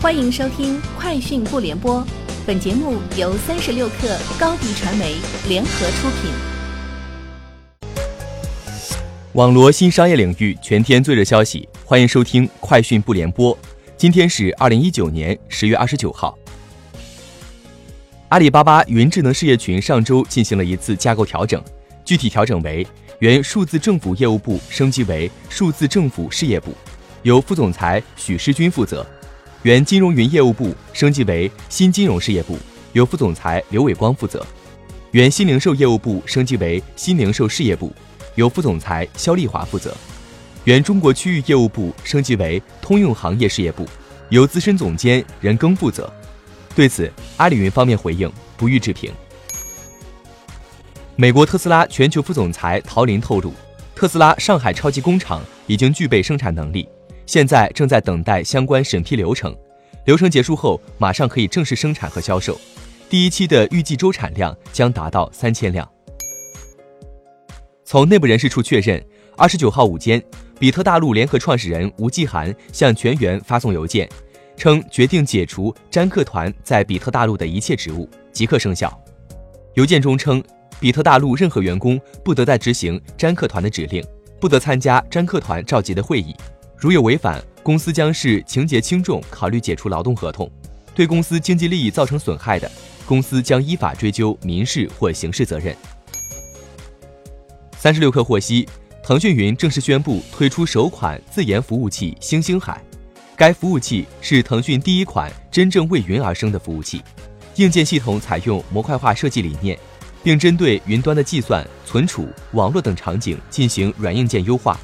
欢迎收听《快讯不联播》，本节目由三十六克高低传媒联合出品。网罗新商业领域全天最热消息，欢迎收听《快讯不联播》。今天是二零一九年十月二十九号。阿里巴巴云智能事业群上周进行了一次架构调整，具体调整为原数字政府业务部升级为数字政府事业部，由副总裁许世军负责。原金融云业务部升级为新金融事业部，由副总裁刘伟光负责；原新零售业务部升级为新零售事业部，由副总裁肖丽华负责；原中国区域业务部升级为通用行业事业部，由资深总监任庚负责。对此，阿里云方面回应不予置评。美国特斯拉全球副总裁陶林透露，特斯拉上海超级工厂已经具备生产能力。现在正在等待相关审批流程，流程结束后马上可以正式生产和销售。第一期的预计周产量将达到三千辆。从内部人士处确认，二十九号午间，比特大陆联合创始人吴继涵向全员发送邮件，称决定解除詹克团在比特大陆的一切职务，即刻生效。邮件中称，比特大陆任何员工不得再执行詹克团的指令，不得参加詹克团召集的会议。如有违反，公司将视情节轻重考虑解除劳动合同；对公司经济利益造成损害的，公司将依法追究民事或刑事责任。三十六氪获悉，腾讯云正式宣布推出首款自研服务器星星海，该服务器是腾讯第一款真正为云而生的服务器，硬件系统采用模块化设计理念，并针对云端的计算、存储、网络等场景进行软硬件优化。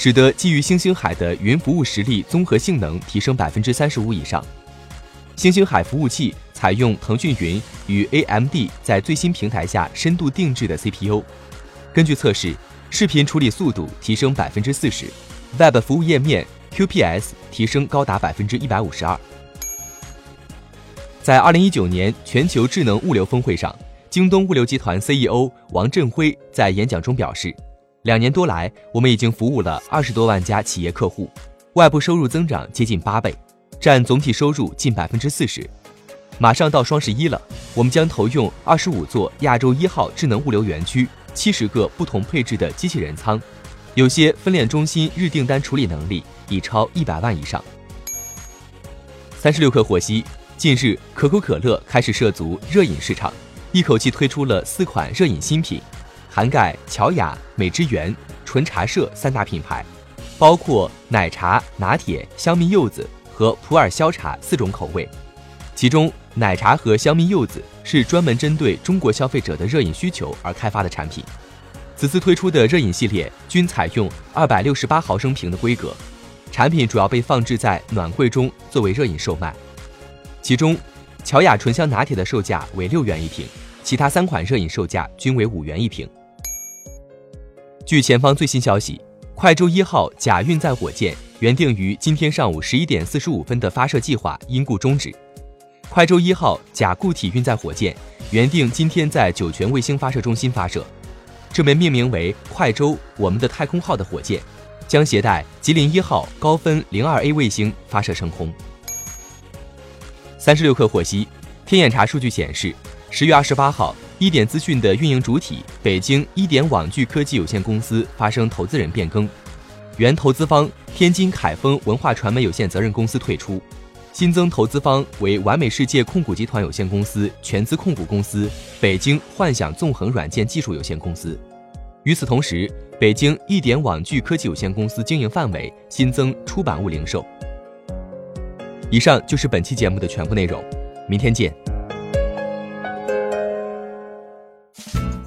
使得基于星星海的云服务实力综合性能提升百分之三十五以上。星星海服务器采用腾讯云与 AMD 在最新平台下深度定制的 CPU。根据测试，视频处理速度提升百分之四十，Web 服务页面 QPS 提升高达百分之一百五十二。在二零一九年全球智能物流峰会上，京东物流集团 CEO 王振辉在演讲中表示。两年多来，我们已经服务了二十多万家企业客户，外部收入增长接近八倍，占总体收入近百分之四十。马上到双十一了，我们将投用二十五座亚洲一号智能物流园区，七十个不同配置的机器人仓，有些分拣中心日订单处理能力已超一百万以上。三十六氪获悉，近日可口可乐开始涉足热饮市场，一口气推出了四款热饮新品。涵盖乔雅、美之源、纯茶社三大品牌，包括奶茶、拿铁、香蜜柚子和普洱消茶四种口味。其中，奶茶和香蜜柚子是专门针对中国消费者的热饮需求而开发的产品。此次推出的热饮系列均采用二百六十八毫升瓶的规格，产品主要被放置在暖柜中作为热饮售卖。其中，乔雅醇香拿铁的售价为六元一瓶，其他三款热饮售价均为五元一瓶。据前方最新消息，快舟一号甲运载火箭原定于今天上午十一点四十五分的发射计划因故终止。快舟一号甲固体运载火箭原定今天在酒泉卫星发射中心发射，这枚命名为“快舟我们的太空号”的火箭将携带吉林一号高分零二 A 卫星发射升空。三十六氪获悉，天眼查数据显示，十月二十八号。一点资讯的运营主体北京一点网聚科技有限公司发生投资人变更，原投资方天津凯丰文化传媒有限责任公司退出，新增投资方为完美世界控股集团有限公司全资控股公司、北京幻想纵横软件技术有限公司。与此同时，北京一点网聚科技有限公司经营范围新增出版物零售。以上就是本期节目的全部内容，明天见。